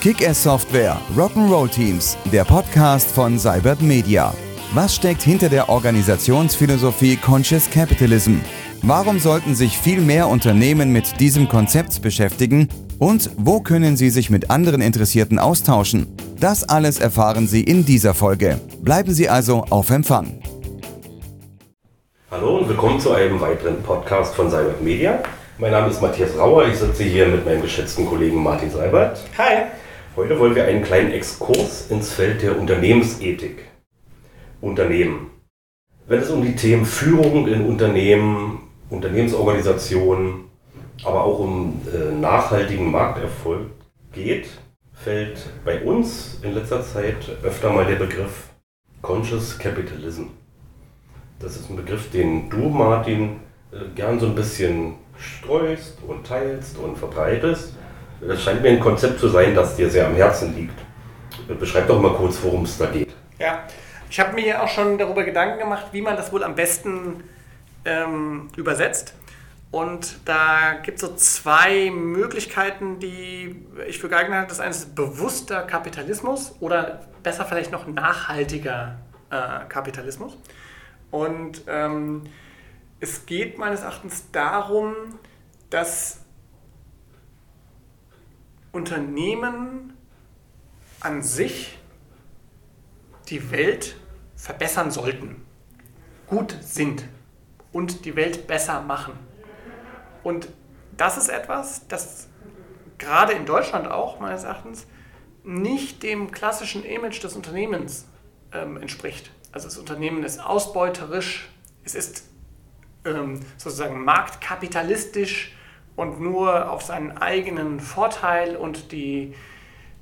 Kick-Ass Software Rock'n'Roll Teams, der Podcast von Cybert Media. Was steckt hinter der Organisationsphilosophie Conscious Capitalism? Warum sollten sich viel mehr Unternehmen mit diesem Konzept beschäftigen? Und wo können sie sich mit anderen Interessierten austauschen? Das alles erfahren Sie in dieser Folge. Bleiben Sie also auf Empfang. Und willkommen zu einem weiteren Podcast von Cybert Media. Mein Name ist Matthias Rauer, ich sitze hier mit meinem geschätzten Kollegen Martin Seibert. Hi! Heute wollen wir einen kleinen Exkurs ins Feld der Unternehmensethik. Unternehmen. Wenn es um die Themen Führung in Unternehmen, Unternehmensorganisationen, aber auch um äh, nachhaltigen Markterfolg geht, fällt bei uns in letzter Zeit öfter mal der Begriff Conscious Capitalism. Das ist ein Begriff, den du, Martin, äh, gern so ein bisschen streust und teilst und verbreitest. Das scheint mir ein Konzept zu sein, das dir sehr am Herzen liegt. Beschreib doch mal kurz, worum es da geht. Ja, ich habe mir auch schon darüber Gedanken gemacht, wie man das wohl am besten ähm, übersetzt. Und da gibt es so zwei Möglichkeiten, die ich für geeignet halte. Das eine ist bewusster Kapitalismus oder besser vielleicht noch nachhaltiger äh, Kapitalismus. Und ähm, es geht meines Erachtens darum, dass Unternehmen an sich die Welt verbessern sollten, gut sind und die Welt besser machen. Und das ist etwas, das gerade in Deutschland auch meines Erachtens nicht dem klassischen Image des Unternehmens ähm, entspricht. Also das Unternehmen ist ausbeuterisch, es ist ähm, sozusagen marktkapitalistisch, und nur auf seinen eigenen Vorteil und die,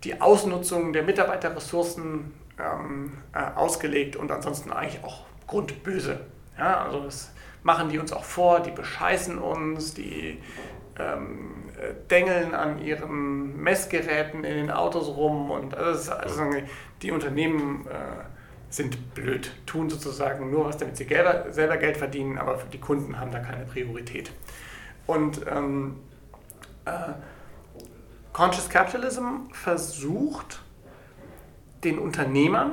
die Ausnutzung der Mitarbeiterressourcen ähm, äh, ausgelegt und ansonsten eigentlich auch grundböse. Ja, also das machen die uns auch vor, die bescheißen uns, die ähm, dengeln an ihren Messgeräten in den Autos rum und also, also die Unternehmen äh, sind blöd, tun sozusagen nur was, damit sie selber, Geld verdienen, aber die Kunden haben da keine Priorität. Und ähm, äh, Conscious Capitalism versucht, den Unternehmern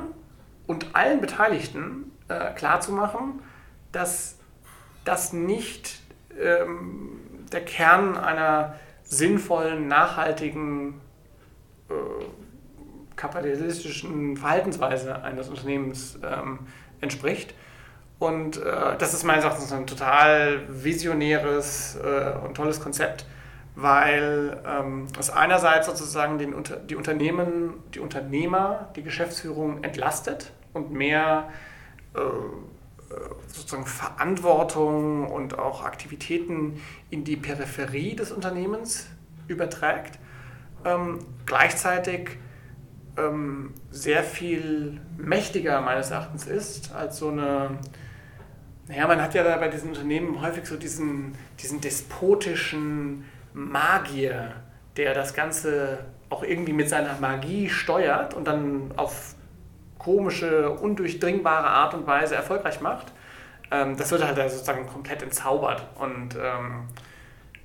und allen Beteiligten äh, klarzumachen, dass das nicht ähm, der Kern einer sinnvollen, nachhaltigen, äh, kapitalistischen Verhaltensweise eines Unternehmens ähm, entspricht, und äh, das ist meines Erachtens ein total visionäres äh, und tolles Konzept, weil ähm, es einerseits sozusagen den, die Unternehmen, die Unternehmer, die Geschäftsführung entlastet und mehr äh, sozusagen Verantwortung und auch Aktivitäten in die Peripherie des Unternehmens überträgt. Ähm, gleichzeitig ähm, sehr viel mächtiger meines Erachtens ist als so eine naja, man hat ja da bei diesen Unternehmen häufig so diesen, diesen despotischen Magier, der das Ganze auch irgendwie mit seiner Magie steuert und dann auf komische, undurchdringbare Art und Weise erfolgreich macht. Ähm, das wird halt sozusagen komplett entzaubert und ähm,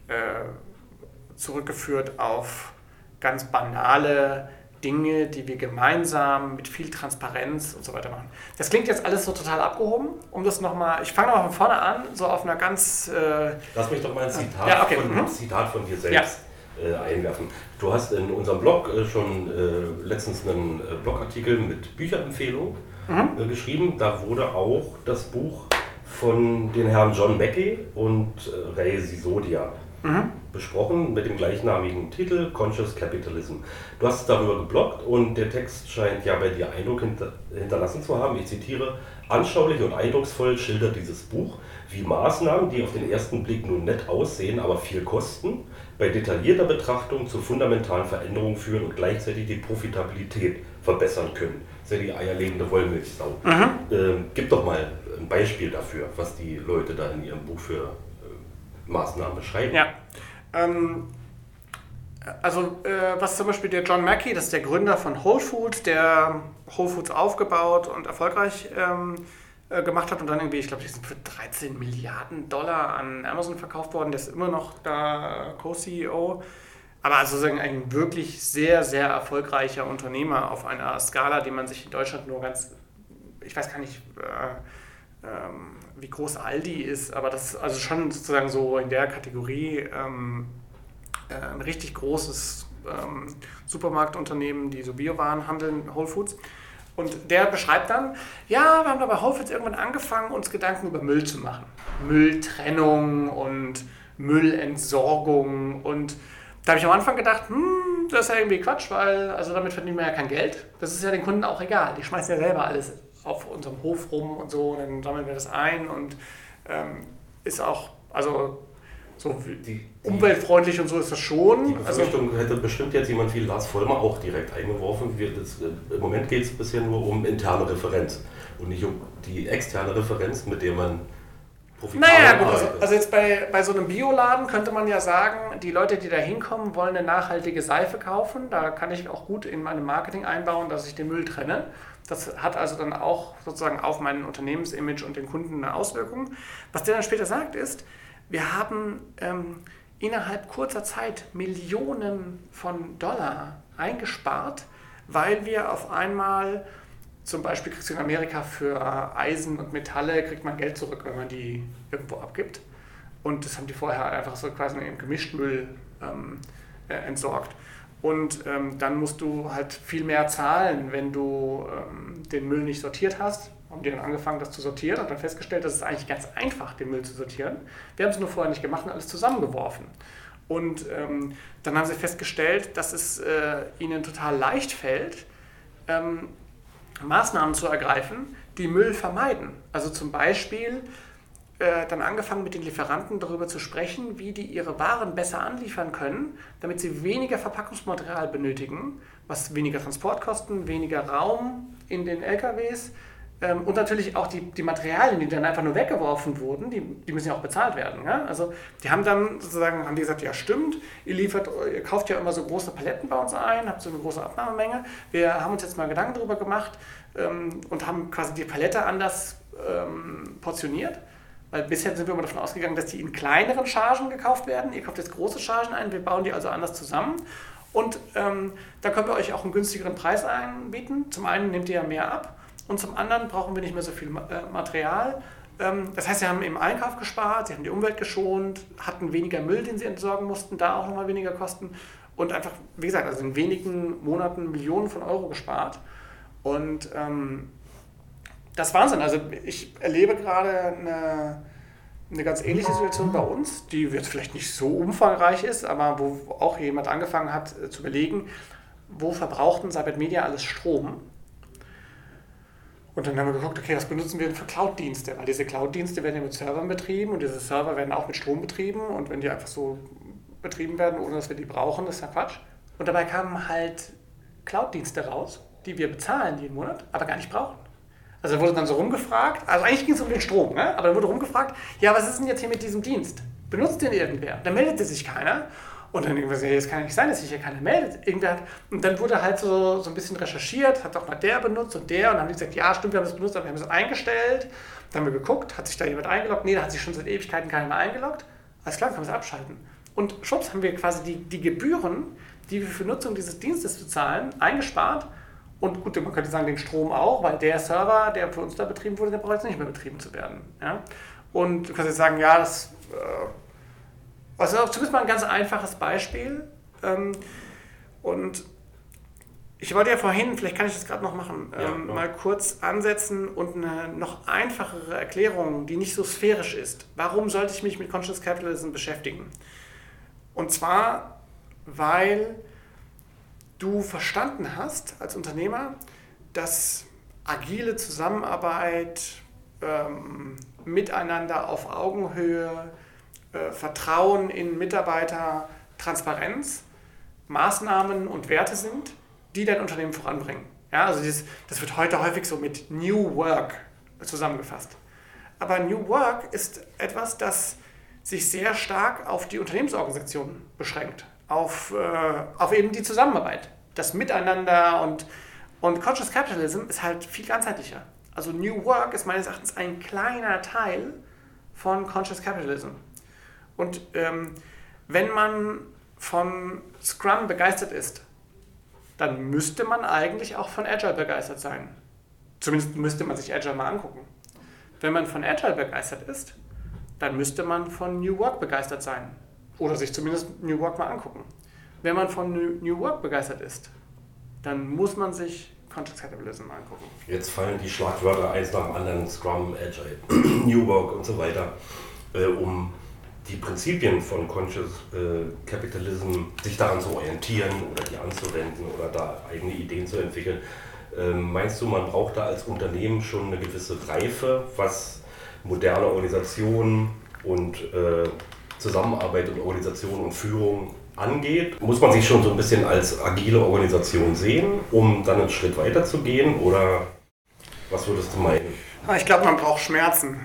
äh, zurückgeführt auf ganz banale Dinge, die wir gemeinsam mit viel Transparenz und so weiter machen. Das klingt jetzt alles so total abgehoben, um das nochmal, ich fange nochmal von vorne an, so auf einer ganz... Äh, Lass mich doch mal ein Zitat, ja, okay. von, mhm. Zitat von dir selbst ja. äh, einwerfen. Du hast in unserem Blog äh, schon äh, letztens einen äh, Blogartikel mit Bücherempfehlung mhm. Äh, geschrieben. Da wurde auch das Buch von den Herren John Mackey und Ray Sisodia mhm. besprochen mit dem gleichnamigen Titel Conscious Capitalism. Du hast darüber geblockt und der Text scheint ja bei dir Eindruck hinter, hinterlassen zu haben. Ich zitiere, anschaulich und eindrucksvoll schildert dieses Buch, wie Maßnahmen, die auf den ersten Blick nun nett aussehen, aber viel kosten, bei detaillierter Betrachtung zu fundamentalen Veränderungen führen und gleichzeitig die Profitabilität verbessern können. Das ist ja die eierlegende Wollmilchsau. Mhm. Ähm, gib doch mal ein Beispiel dafür, was die Leute da in ihrem Buch für Maßnahmen beschreiben. Ja. Ähm, also äh, was zum Beispiel der John Mackey, das ist der Gründer von Whole Foods, der Whole Foods aufgebaut und erfolgreich ähm, äh, gemacht hat und dann irgendwie, ich glaube, die sind für 13 Milliarden Dollar an Amazon verkauft worden. Der ist immer noch da Co-CEO. Aber also sozusagen ein wirklich sehr, sehr erfolgreicher Unternehmer auf einer Skala, die man sich in Deutschland nur ganz, ich weiß gar nicht, äh, ähm, wie groß Aldi ist, aber das ist also schon sozusagen so in der Kategorie ähm, äh, ein richtig großes ähm, Supermarktunternehmen, die so Biowaren handeln, Whole Foods. Und der beschreibt dann, ja, wir haben da bei Whole Foods irgendwann angefangen, uns Gedanken über Müll zu machen. Mülltrennung und Müllentsorgung und da habe ich am Anfang gedacht, hm, das ist ja irgendwie Quatsch, weil also damit verdienen wir ja kein Geld. Das ist ja den Kunden auch egal. Die schmeißen ja selber alles auf unserem Hof rum und so, dann sammeln wir das ein und ähm, ist auch, also so die, umweltfreundlich und so ist das schon. Die also Befürchtung also, hätte bestimmt jetzt jemand wie Lars Vollmer auch direkt eingeworfen. Wir, das, äh, Im Moment geht es bisher nur um interne Referenz und nicht um die externe Referenz, mit der man naja, gut, also, also, jetzt bei, bei so einem Bioladen könnte man ja sagen, die Leute, die da hinkommen, wollen eine nachhaltige Seife kaufen. Da kann ich auch gut in meinem Marketing einbauen, dass ich den Müll trenne. Das hat also dann auch sozusagen auf mein Unternehmensimage und den Kunden eine Auswirkung. Was der dann später sagt, ist, wir haben ähm, innerhalb kurzer Zeit Millionen von Dollar eingespart, weil wir auf einmal zum Beispiel kriegst du in Amerika für Eisen und Metalle kriegt man Geld zurück, wenn man die irgendwo abgibt. Und das haben die vorher einfach so quasi im Gemischtmüll ähm, äh, entsorgt. Und ähm, dann musst du halt viel mehr zahlen, wenn du ähm, den Müll nicht sortiert hast. Haben die dann angefangen, das zu sortieren und dann festgestellt, dass es eigentlich ganz einfach, den Müll zu sortieren. Wir haben es nur vorher nicht gemacht und alles zusammengeworfen. Und ähm, dann haben sie festgestellt, dass es äh, ihnen total leicht fällt, ähm, Maßnahmen zu ergreifen, die Müll vermeiden. Also zum Beispiel äh, dann angefangen mit den Lieferanten darüber zu sprechen, wie die ihre Waren besser anliefern können, damit sie weniger Verpackungsmaterial benötigen, was weniger Transportkosten, weniger Raum in den LKWs ähm, und natürlich auch die, die Materialien, die dann einfach nur weggeworfen wurden, die, die müssen ja auch bezahlt werden. Ja? Also die haben dann sozusagen haben die gesagt, ja stimmt, ihr liefert, ihr kauft ja immer so große Paletten bei uns ein, habt so eine große Abnahmemenge. Wir haben uns jetzt mal Gedanken darüber gemacht ähm, und haben quasi die Palette anders ähm, portioniert. Weil bisher sind wir immer davon ausgegangen, dass die in kleineren Chargen gekauft werden. Ihr kauft jetzt große Chargen ein, wir bauen die also anders zusammen. Und ähm, da können wir euch auch einen günstigeren Preis anbieten. Zum einen nehmt ihr ja mehr ab und zum anderen brauchen wir nicht mehr so viel äh, Material. Ähm, das heißt, sie haben im Einkauf gespart, sie haben die Umwelt geschont, hatten weniger Müll, den sie entsorgen mussten, da auch nochmal weniger Kosten und einfach, wie gesagt, also in wenigen Monaten Millionen von Euro gespart. Und ähm, das ist Wahnsinn. Also ich erlebe gerade eine, eine ganz ähnliche Situation bei uns, die jetzt vielleicht nicht so umfangreich ist, aber wo auch jemand angefangen hat äh, zu überlegen, wo verbraucht denn Cyber Media alles Strom? Und dann haben wir geguckt, okay, was benutzen wir denn für Cloud-Dienste? Weil diese Cloud-Dienste werden ja mit Servern betrieben und diese Server werden auch mit Strom betrieben. Und wenn die einfach so betrieben werden, ohne dass wir die brauchen, ist ja Quatsch. Und dabei kamen halt Cloud-Dienste raus, die wir bezahlen jeden Monat, aber gar nicht brauchen. Also da wurde dann so rumgefragt, also eigentlich ging es um den Strom, ne? aber da wurde rumgefragt, ja, was ist denn jetzt hier mit diesem Dienst? Benutzt den irgendwer? Da meldete sich keiner. Und dann irgendwas, ja, jetzt kann ja nicht sein, dass sich hier keiner meldet. Irgendwer hat, und dann wurde halt so, so ein bisschen recherchiert, hat auch mal der benutzt und der. Und dann haben die gesagt, ja, stimmt, wir haben das benutzt, aber wir haben es eingestellt. Dann haben wir geguckt, hat sich da jemand eingeloggt? Nee, da hat sich schon seit Ewigkeiten keiner mehr eingeloggt. Alles klar, können wir es abschalten. Und schwupps haben wir quasi die, die Gebühren, die wir für Nutzung dieses Dienstes bezahlen, eingespart. Und gut, man könnte sagen, den Strom auch, weil der Server, der für uns da betrieben wurde, der braucht jetzt nicht mehr betrieben zu werden. Ja? Und du kannst jetzt sagen, ja, das... Äh, also zumindest mal ein ganz einfaches Beispiel. Ähm, und ich wollte ja vorhin, vielleicht kann ich das gerade noch machen, ja, ähm, mal kurz ansetzen und eine noch einfachere Erklärung, die nicht so sphärisch ist. Warum sollte ich mich mit Conscious Capitalism beschäftigen? Und zwar, weil du verstanden hast als Unternehmer, dass agile Zusammenarbeit, ähm, miteinander auf Augenhöhe, äh, Vertrauen in Mitarbeiter, Transparenz, Maßnahmen und Werte sind, die dein Unternehmen voranbringen. Ja, also dieses, das wird heute häufig so mit New Work zusammengefasst. Aber New Work ist etwas, das sich sehr stark auf die Unternehmensorganisation beschränkt, auf, äh, auf eben die Zusammenarbeit, das Miteinander und, und Conscious Capitalism ist halt viel ganzheitlicher. Also New Work ist meines Erachtens ein kleiner Teil von Conscious Capitalism. Und ähm, wenn man von Scrum begeistert ist, dann müsste man eigentlich auch von Agile begeistert sein. Zumindest müsste man sich Agile mal angucken. Wenn man von Agile begeistert ist, dann müsste man von New Work begeistert sein. Oder sich zumindest New Work mal angucken. Wenn man von New Work begeistert ist, dann muss man sich Conscious Capitalism angucken. Jetzt fallen die Schlagwörter eins nach dem anderen, Scrum, Agile, New Work und so weiter, äh, um die Prinzipien von Conscious äh, Capitalism sich daran zu orientieren oder die anzuwenden oder da eigene Ideen zu entwickeln. Ähm, meinst du, man braucht da als Unternehmen schon eine gewisse Reife, was moderne Organisationen und äh, Zusammenarbeit und Organisation und Führung angeht? Muss man sich schon so ein bisschen als agile Organisation sehen, um dann einen Schritt weiter zu gehen? Oder was würdest du meinen? Ah, ich glaube, man braucht Schmerzen.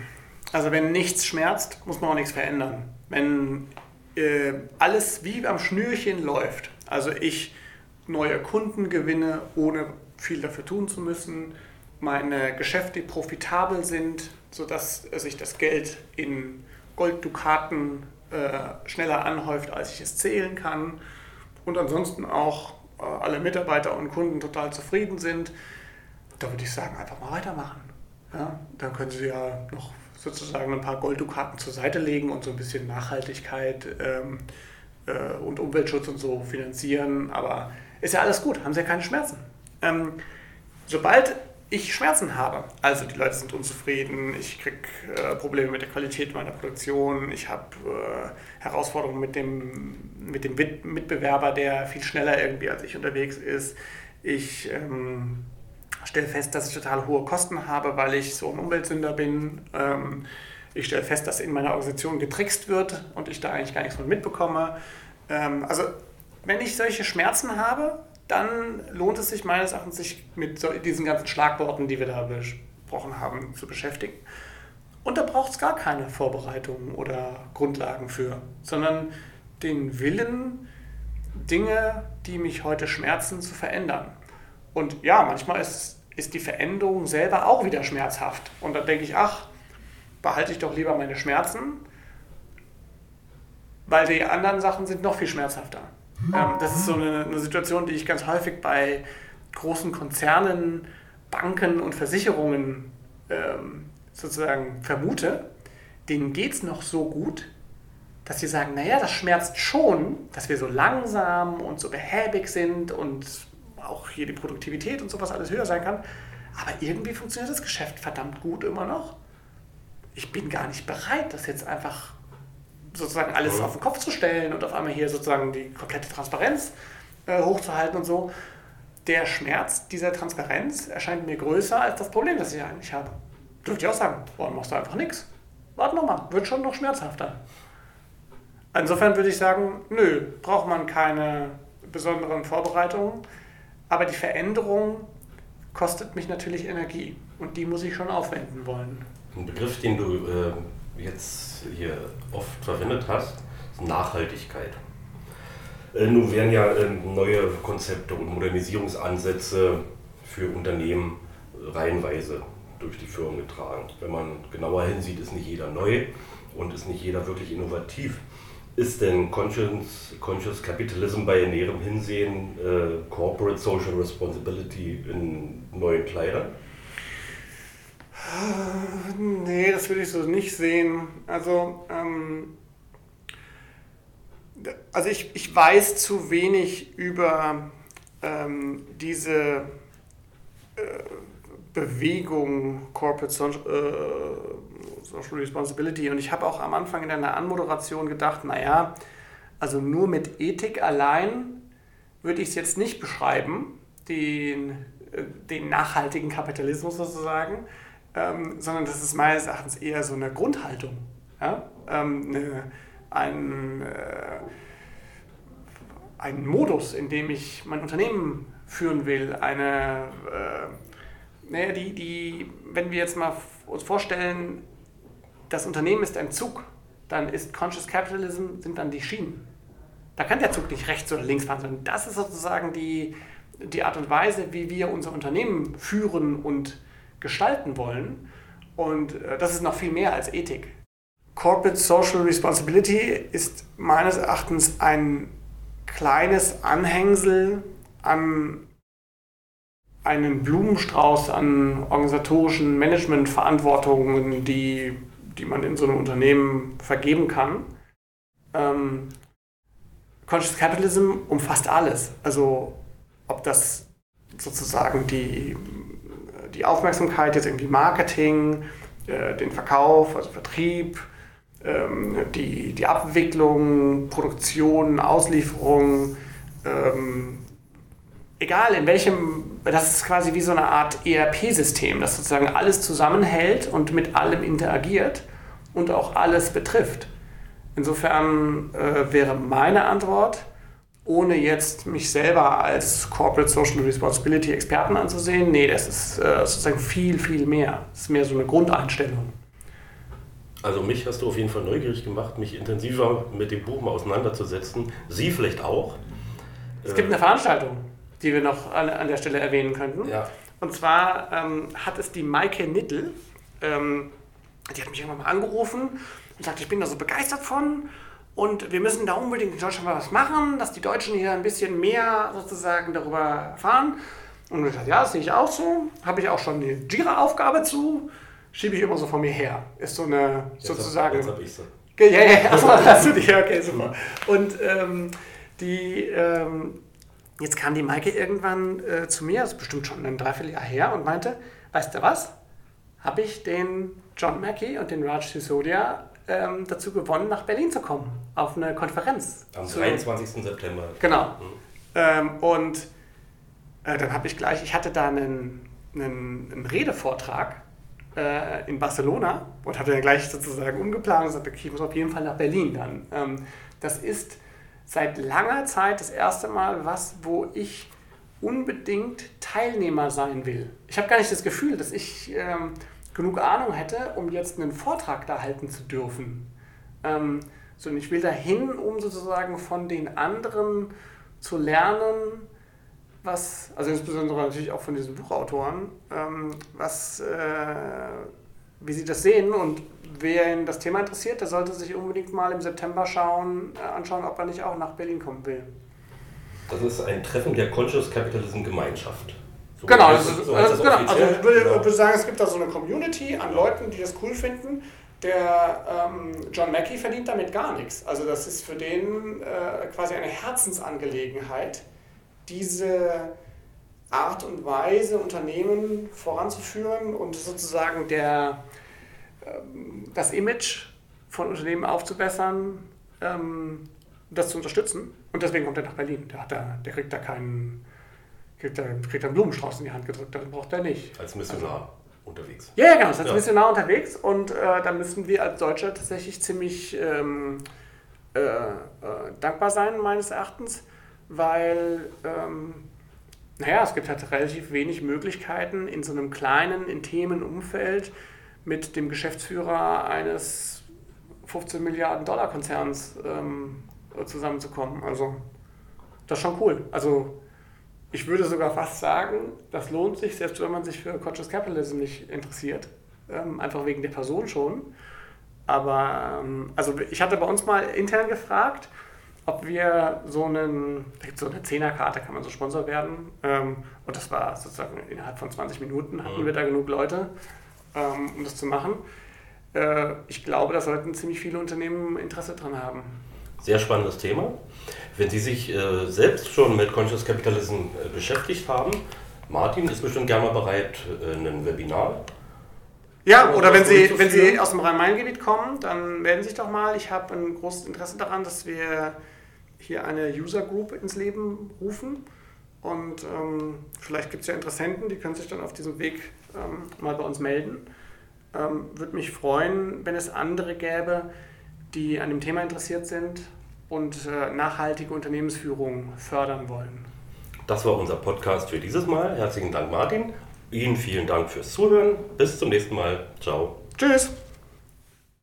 Also wenn nichts schmerzt, muss man auch nichts verändern. Wenn äh, alles wie am Schnürchen läuft, also ich neue Kunden gewinne, ohne viel dafür tun zu müssen, meine Geschäfte profitabel sind, sodass sich das Geld in Golddukaten äh, schneller anhäuft, als ich es zählen kann und ansonsten auch äh, alle Mitarbeiter und Kunden total zufrieden sind, da würde ich sagen, einfach mal weitermachen. Ja, dann können Sie ja noch sozusagen ein paar Golddukaten zur Seite legen und so ein bisschen Nachhaltigkeit ähm, äh, und Umweltschutz und so finanzieren. Aber ist ja alles gut, haben Sie ja keine Schmerzen. Ähm, sobald ich Schmerzen habe, also die Leute sind unzufrieden, ich kriege äh, Probleme mit der Qualität meiner Produktion, ich habe äh, Herausforderungen mit dem, mit dem Mitbewerber, der viel schneller irgendwie als ich unterwegs ist, ich ähm, stelle fest, dass ich total hohe Kosten habe, weil ich so ein Umweltsünder bin. Ähm, ich stelle fest, dass in meiner Organisation getrickst wird und ich da eigentlich gar nichts von mitbekomme. Ähm, also wenn ich solche Schmerzen habe, dann lohnt es sich meines Erachtens, sich mit so diesen ganzen Schlagworten, die wir da besprochen haben, zu beschäftigen. Und da braucht es gar keine Vorbereitungen oder Grundlagen für, sondern den Willen, Dinge, die mich heute schmerzen, zu verändern. Und ja, manchmal ist, ist die Veränderung selber auch wieder schmerzhaft. Und dann denke ich, ach, behalte ich doch lieber meine Schmerzen, weil die anderen Sachen sind noch viel schmerzhafter. Ähm, das ist so eine, eine, Situation, die ich ganz häufig bei großen Konzernen, Banken und Versicherungen ähm, sozusagen vermute. Denen geht es noch so gut, dass sie sagen, naja, das schmerzt schon, dass wir so langsam und so behäbig sind und auch hier die Produktivität und sowas alles höher sein kann. Aber irgendwie funktioniert das Geschäft verdammt gut immer noch. Ich bin gar nicht bereit, das jetzt einfach sozusagen alles auf den Kopf zu stellen und auf einmal hier sozusagen die komplette Transparenz äh, hochzuhalten und so. Der Schmerz dieser Transparenz erscheint mir größer als das Problem, das ich eigentlich habe. Dürfte ich auch sagen, warum machst du einfach nichts? Warte nochmal, wird schon noch schmerzhafter. Insofern würde ich sagen, nö, braucht man keine besonderen Vorbereitungen. Aber die Veränderung kostet mich natürlich Energie und die muss ich schon aufwenden wollen. Ein Begriff, den du äh, jetzt hier oft verwendet hast, ist Nachhaltigkeit. Äh, nun werden ja äh, neue Konzepte und Modernisierungsansätze für Unternehmen reihenweise durch die Firmen getragen. Wenn man genauer hinsieht, ist nicht jeder neu und ist nicht jeder wirklich innovativ. Ist denn Conscious, Conscious Capitalism bei näherem Hinsehen äh, Corporate Social Responsibility in neuen Kleidern? Nee, das würde ich so nicht sehen. Also, ähm, also ich, ich weiß zu wenig über ähm, diese äh, Bewegung Corporate Social, äh, Social Responsibility. Und ich habe auch am Anfang in einer Anmoderation gedacht, naja, also nur mit Ethik allein würde ich es jetzt nicht beschreiben, den, äh, den nachhaltigen Kapitalismus sozusagen, ähm, sondern das ist meines Erachtens eher so eine Grundhaltung. Ja? Ähm, eine, ein, äh, ein Modus, in dem ich mein Unternehmen führen will, eine, äh, naja, die, die, wenn wir jetzt mal uns vorstellen, das Unternehmen ist ein Zug, dann ist Conscious Capitalism, sind dann die Schienen. Da kann der Zug nicht rechts oder links fahren, sondern das ist sozusagen die, die Art und Weise, wie wir unser Unternehmen führen und gestalten wollen. Und äh, das ist noch viel mehr als Ethik. Corporate Social Responsibility ist meines Erachtens ein kleines Anhängsel an einen Blumenstrauß an organisatorischen Managementverantwortungen, die, die man in so einem Unternehmen vergeben kann. Ähm, Conscious Capitalism umfasst alles. Also ob das sozusagen die, die Aufmerksamkeit jetzt irgendwie Marketing, äh, den Verkauf, also Vertrieb, ähm, die, die Abwicklung, Produktion, Auslieferung, ähm, egal in welchem, das ist quasi wie so eine Art ERP-System, das sozusagen alles zusammenhält und mit allem interagiert und auch alles betrifft. Insofern äh, wäre meine Antwort, ohne jetzt mich selber als Corporate Social Responsibility Experten anzusehen, nee, das ist äh, sozusagen viel, viel mehr. Das ist mehr so eine Grundeinstellung. Also mich hast du auf jeden Fall neugierig gemacht, mich intensiver mit dem Buch mal auseinanderzusetzen. Sie vielleicht auch. Es gibt eine Veranstaltung, die wir noch an, an der Stelle erwähnen könnten. Ja. Und zwar ähm, hat es die Maike Nittel, ähm, die hat mich irgendwann mal angerufen und sagte, ich bin da so begeistert von und wir müssen da unbedingt in Deutschland mal was machen, dass die Deutschen hier ein bisschen mehr sozusagen darüber erfahren. Und ich dachte, ja, das sehe ich auch so. Habe ich auch schon eine Jira-Aufgabe zu schiebe ich immer so von mir her. Ist so eine Jetzt sozusagen. Hab, jetzt hab ich sie. Ja, ja, ja, achso, hast du die, okay, super. Und ähm, die, ähm, jetzt kam die Maike irgendwann äh, zu mir, das ist bestimmt schon ein Dreivierteljahr her, und meinte, weißt du was, habe ich den John Mackey und den Raj Sisodia ähm, dazu gewonnen, nach Berlin zu kommen, auf eine Konferenz. Am Zu- 23. September. Genau. Mhm. Ähm, und äh, dann habe ich gleich, ich hatte da einen, einen, einen Redevortrag äh, in Barcelona und hatte dann gleich sozusagen umgeplant und gesagt, okay, ich muss auf jeden Fall nach Berlin dann. Ähm, das ist seit langer Zeit das erste Mal was, wo ich unbedingt Teilnehmer sein will. Ich habe gar nicht das Gefühl, dass ich ähm, genug Ahnung hätte, um jetzt einen Vortrag da halten zu dürfen. Ähm, sondern ich will dahin, um sozusagen von den anderen zu lernen, was, also insbesondere natürlich auch von diesen Buchautoren, ähm, was, äh, wie sie das sehen und wer ihn das Thema interessiert, der sollte sich unbedingt mal im September schauen, äh, anschauen, ob er nicht auch nach Berlin kommen will. Das ist ein Treffen der Conscious Capitalism Gemeinschaft. So Genau, also, es- so heißt es genau. also ich würde, Genau. würde sagen, es gibt da so eine Community an Leuten, die das cool finden. Der ähm, John Mackey verdient damit gar nichts. Also das ist für den äh, quasi eine Herzensangelegenheit, diese Art und Weise, Unternehmen voranzuführen und sozusagen der, ähm, das Image von Unternehmen aufzubessern, ähm, das zu unterstützen. Und deswegen kommt er nach Berlin. Der, hat da, der kriegt da keinen kriegt er, kriegt er einen Blumenstrauß in die Hand gedrückt, das braucht er nicht. Als Missionar unterwegs. Ja, ja, genau, ist Ja. nah unterwegs und äh, da müssen wir als Deutsche tatsächlich ziemlich ähm, äh, äh, dankbar sein, meines Erachtens, weil, ähm, naja, es gibt halt relativ wenig Möglichkeiten in so einem kleinen, intimen Umfeld mit dem Geschäftsführer eines 15 Milliarden Dollar Konzerns ähm, zusammenzukommen. Also, das ist schon cool. Also, ich würde sogar fast sagen, das lohnt sich, selbst wenn man sich für Conscious Capitalism nicht interessiert. Ähm, einfach wegen der Person schon. Aber ähm, also ich hatte bei uns mal intern gefragt, ob wir so einen, da gibt so eine Zehnerkarte, kann man so Sponsor werden. Ähm, und das war sozusagen innerhalb von 20 Minuten hatten Mhm. wir da genug Leute, ähm, um das zu machen. Äh, ich glaube, da sollten ziemlich viele Unternehmen Interesse dran haben. Sehr spannendes Thema. Wenn Sie sich äh, selbst schon mit Conscious Capitalism äh, beschäftigt haben, Martin ist bestimmt gerne mal bereit, äh, ein Webinar. Ja, oder das wenn Sie, wenn? Sie aus dem Rhein-Main-Gebiet kommen, dann melden Sie sich doch mal. Ich habe ein großes Interesse daran, dass wir hier eine User Group ins Leben rufen. Und ähm, vielleicht gibt es ja Interessenten, die können sich dann auf diesem Weg ähm, mal bei uns melden. Ähm, Würde mich freuen, wenn es andere gäbe, die an dem Thema interessiert sind und äh, nachhaltige Unternehmensführung fördern wollen. Das war unser Podcast für dieses Mal. Herzlichen Dank, Martin. Ihnen vielen Dank fürs Zuhören. Bis zum nächsten Mal. Ciao. Tschüss!